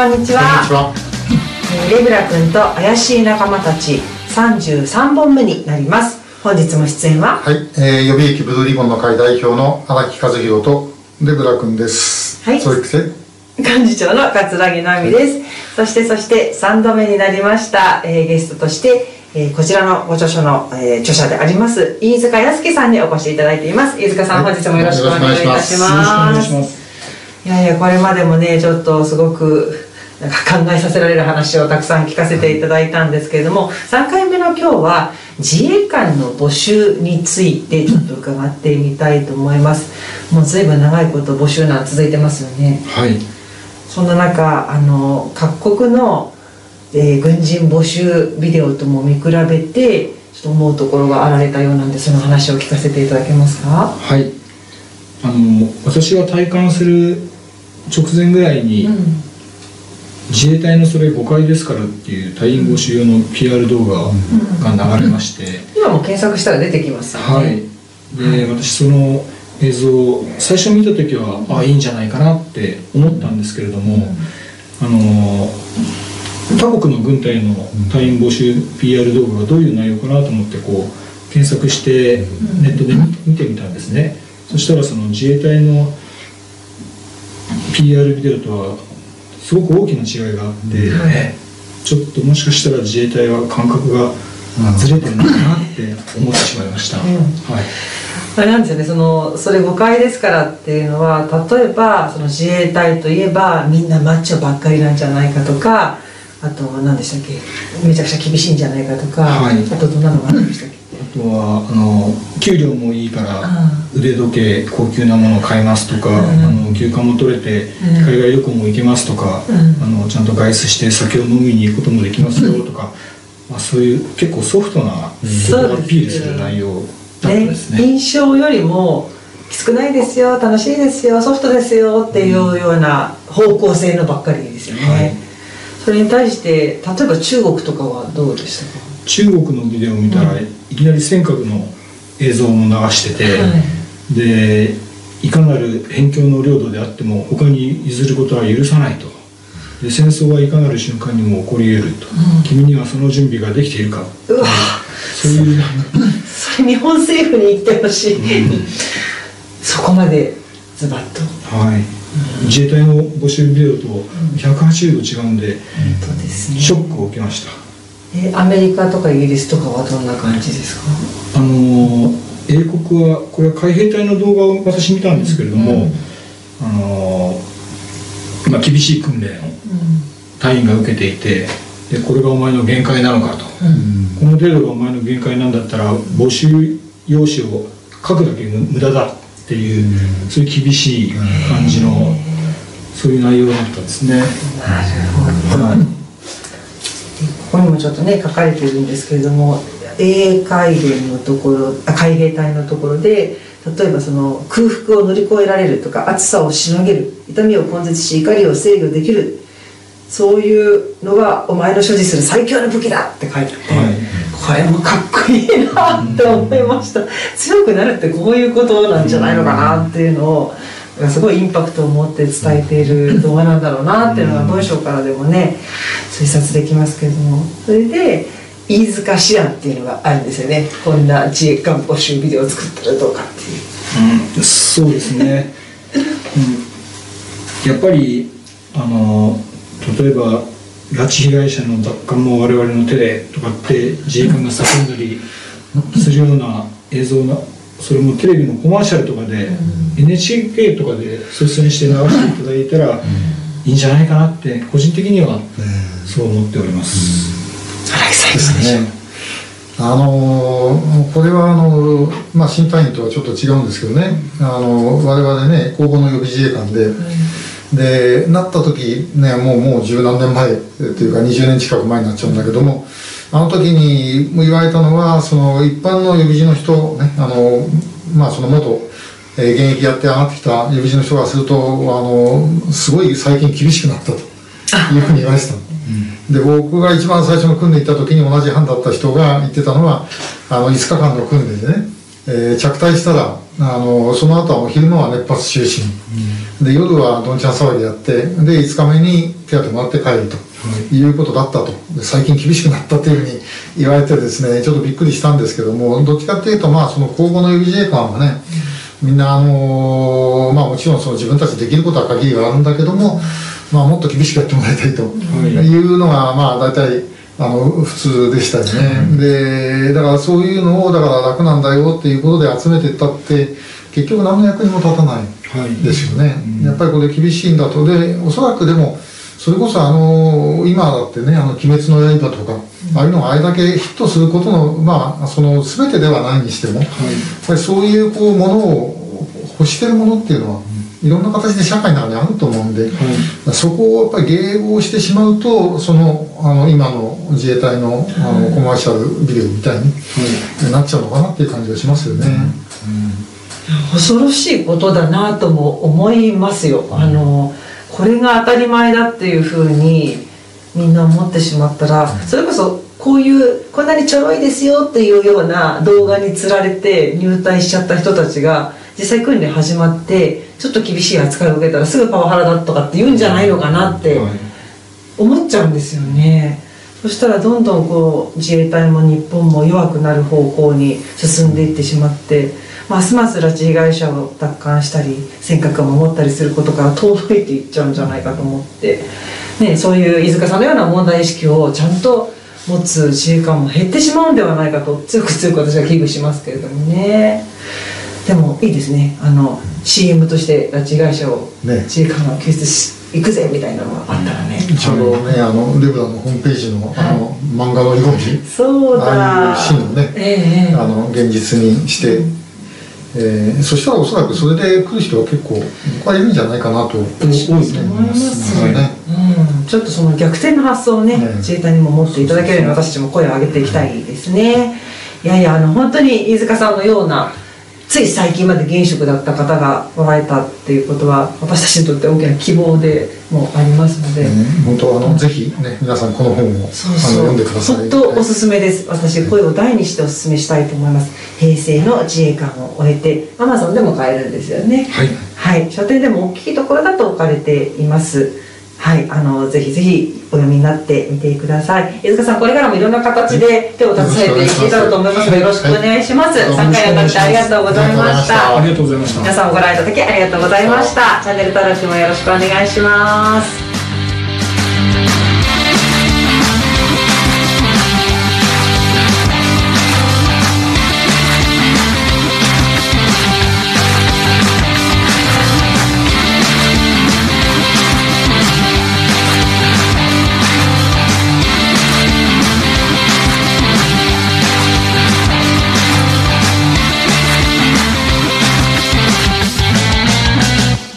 こんにちは。えーレブラ君と怪しい仲間たち33本目になります。本日も出演は？はい、えー、予備役ブルーリボンの会代表の荒木和弘とレブラ君です。はい。そして、幹事長の桂木奈美です。そしてそして3度目になりました、えーゲストとして、えーこちらのご著書の、えー著者であります飯塚康樹さんにお越しいただいています。飯塚さん、はい。本日もよろしくお願いいたします。いやいやこれまでもねちょっとすごくなんか考えさせられる話をたくさん聞かせていただいたんですけれども3回目の今日は自衛官の募集についてちょっと伺ってみたいと思いますもう随分長いこと募集なん続いてますよねはい。そんな中あの各国の、えー軍人募集ビデオとも見比べてちょっと思うところがあられたようなんでその話を聞かせていただけますか？はい。あの私が体感する直前ぐらいに、うん自衛隊のそれ誤解ですからっていう隊員募集用の PR 動画が流れまして、今も検索したら出てきますはい。で、私その映像を最初見た時はあいいんじゃないかなって思ったんですけれども、あの他国の軍隊の隊員募集 PR 動画がどういう内容かなと思ってこう検索してネットで見見てみたんですね、そしたらその自衛隊の PR ビデオとはすごく大きな違いがあって、はい。ちょっともしかしたら自衛隊は感覚がずれてるのかなって思ってしまいました、うん。はい。あれなんですよねそのそれ誤解ですからっていうのは例えばその自衛隊といえばみんなマッチョばっかりなんじゃないかとかあと何でしたっけめちゃくちゃ厳しいんじゃないかとか、はい。あとどんなのがあるんでしたっけ？あとはあの給料もいいからあ腕時計高級なものを買いますとか、うん。あの休暇も取れてうん。海外旅行も行けますとか、うん。あのちゃんと外出して酒を飲みに行くこともできますよとか、まあ、そういう結構ソフトなところをアピールする内容だったね。ですね。印象よりもきつくないですよ楽しいですよソフトですよっていうような方向性のばっかりですよね、はい。それに対して例えば中国とかはどうでしたか？中国のビデオを見たら、うん。いきなり尖閣の映像も流してて、はい。でいかなる辺境の領土であっても他に譲ることは許さないと。で戦争はいかなる瞬間にも起こり得ると、うん。君にはその準備ができているか。うわ。そういう、それ日本政府に言ってほしい、そこまでズバッと。はい、自衛隊の募集ビデオと180度違うんで、本当ですね。ショックを受けましたえアメリカとかイギリスとかはどんな感じですか？あのー英国はこれは海兵隊の動画を私見たんですけれども、うん。あのーまあ、厳しい訓練を隊員が受けていてでこれがお前の限界なのかと、この程度がお前の限界なんだったら募集用紙を書くだけ無駄だっていう、そういう厳しい感じの、そういう内容だったですね。なるほどはいここにもちょっとね書かれているんですけれども英海連のところあ海兵隊のところで例えばその空腹を乗り越えられるとか暑さをしのげる痛みを根絶し怒りを制御できるそういうのがお前の所持する最強の武器だって書いてあって、はい。これもかっこいいなって思いました。強くなるってこういうことなんじゃないのかなっていうのをすごいインパクトを持って伝えている動画なんだろうなっていうのが文章からでもね推察できますけれども。それで飯塚志案っていうのがあるんですよね。こんな自衛官募集ビデオを作ったらどうかっていう。うん、そうですね、うん、やっぱりあの例えば拉致被害者の奪還も我々の手でとかって自衛官が叫んだりするような映像がそれもテレビのコマーシャルとかで、NHK とかで率先して流していただいたらいいんじゃないかなって個人的にはそう思っております、荒木さんいかがでしょうね。あのーこれはあの、まあ、新隊員とはちょっと違うんですけどね、あの我々ね、公募の予備自衛官で、でなった時ね、もうもう十何年前っていうか、20年近く前になっちゃうんだけども、あの時に言われたのは、その一般の予備自の人、ね、あのまあ、その元、えー現役やって上がってきた予備自の人がすると、あのすごい最近厳しくなったというふうに言われてたの。で僕が一番最初の訓練行った時に同じ班だった人が言ってたのはあの5日間の訓練でね、えー着隊したらあのその後は昼間は熱発就寝、で夜はどんちゃん騒ぎやってで5日目に手当もらって帰ると、い、うことだったと。で最近厳しくなったっていうふうに言われてですねちょっとびっくりしたんですけどもどっちかっていうとまあその公募の予備自衛官はね、みんなあのまあもちろんその自分たちできることは限りがあるんだけども、まあ、もっと厳しくやってもらいたいとい。うのがまあ大体あの普通でしたよね、でだからそういうのをだから楽なんだよっていうことで集めていったって結局何の役にも立たないですよね、やっぱりこれ厳しいんだと。でおそらくでもそれこそあの今だってね「あの鬼滅の刃」とか、ああいうのがあれだけヒットすることのまあその全てではないにしても、やっぱりそういうこうものを欲してるものっていうのは、いろんな形で社会の中にあると思うんで、そこをやっぱり迎合してしまうとそのあの今の自衛隊のあのコマーシャルビデオみたいに、なっちゃうのかなっていう感じがしますよね。恐ろしいことだなとも思いますよ。あのこれが当たり前だっていうふうにみんな思ってしまったらそれこそこういうこんなにちょろいですよっていうような動画につられて入隊しちゃった人たちが実際訓練始まってちょっと厳しい扱いを受けたらすぐパワハラだとかって言うんじゃないのかなって思っちゃうんですよね。そしたらどんどんこう自衛隊も日本も弱くなる方向に進んでいってしまってますます拉致被害者を奪還したり尖閣を守ったりすることから遠のいていっちゃうんじゃないかと思って、ね、そういう飯塚さんのような問題意識をちゃんと持つ自衛官も減ってしまうんではないかと強く強く私は危惧しますけれどもね。でもいいですね。あの CM として拉致被害者をね。自衛官が救出し行くぜみたいなのがあったらね、ちょうどね、あのレブラのホームページのあの漫画のようにそうだ。ああいうシーンをねええあの現実にして、えーそしたらおそらくそれで来る人は結構僕はいるんじゃないかなと思いますね。うん、ちょっとその逆転の発想をね、ね自衛隊にも持っていただけるように私たちも声を上げていきたいですね。いやいやあの本当に飯塚さんのようなつい最近まで現職だった方がおられたっていうことは私たちにとって大きな希望でもありますので。うん本当あのぜひね皆さんこの本をそうあのそう読んでください。本当おすすめです私声を大にしておすすめしたいと思います平成の自衛官を終えてアマゾンでも買えるんですよねはいはい、書店でも大きいところだと置かれています。はい、あのぜひぜひお読みになってみてください。飯塚さん、これからもいろんな形で手を携えていけたらと思いますので、よろしくお願いします。はい参加にあたってありがとうございました。ありがとうございました皆さんもご覧いただきありがとうございました。チャンネル登録もよろしくお願いします。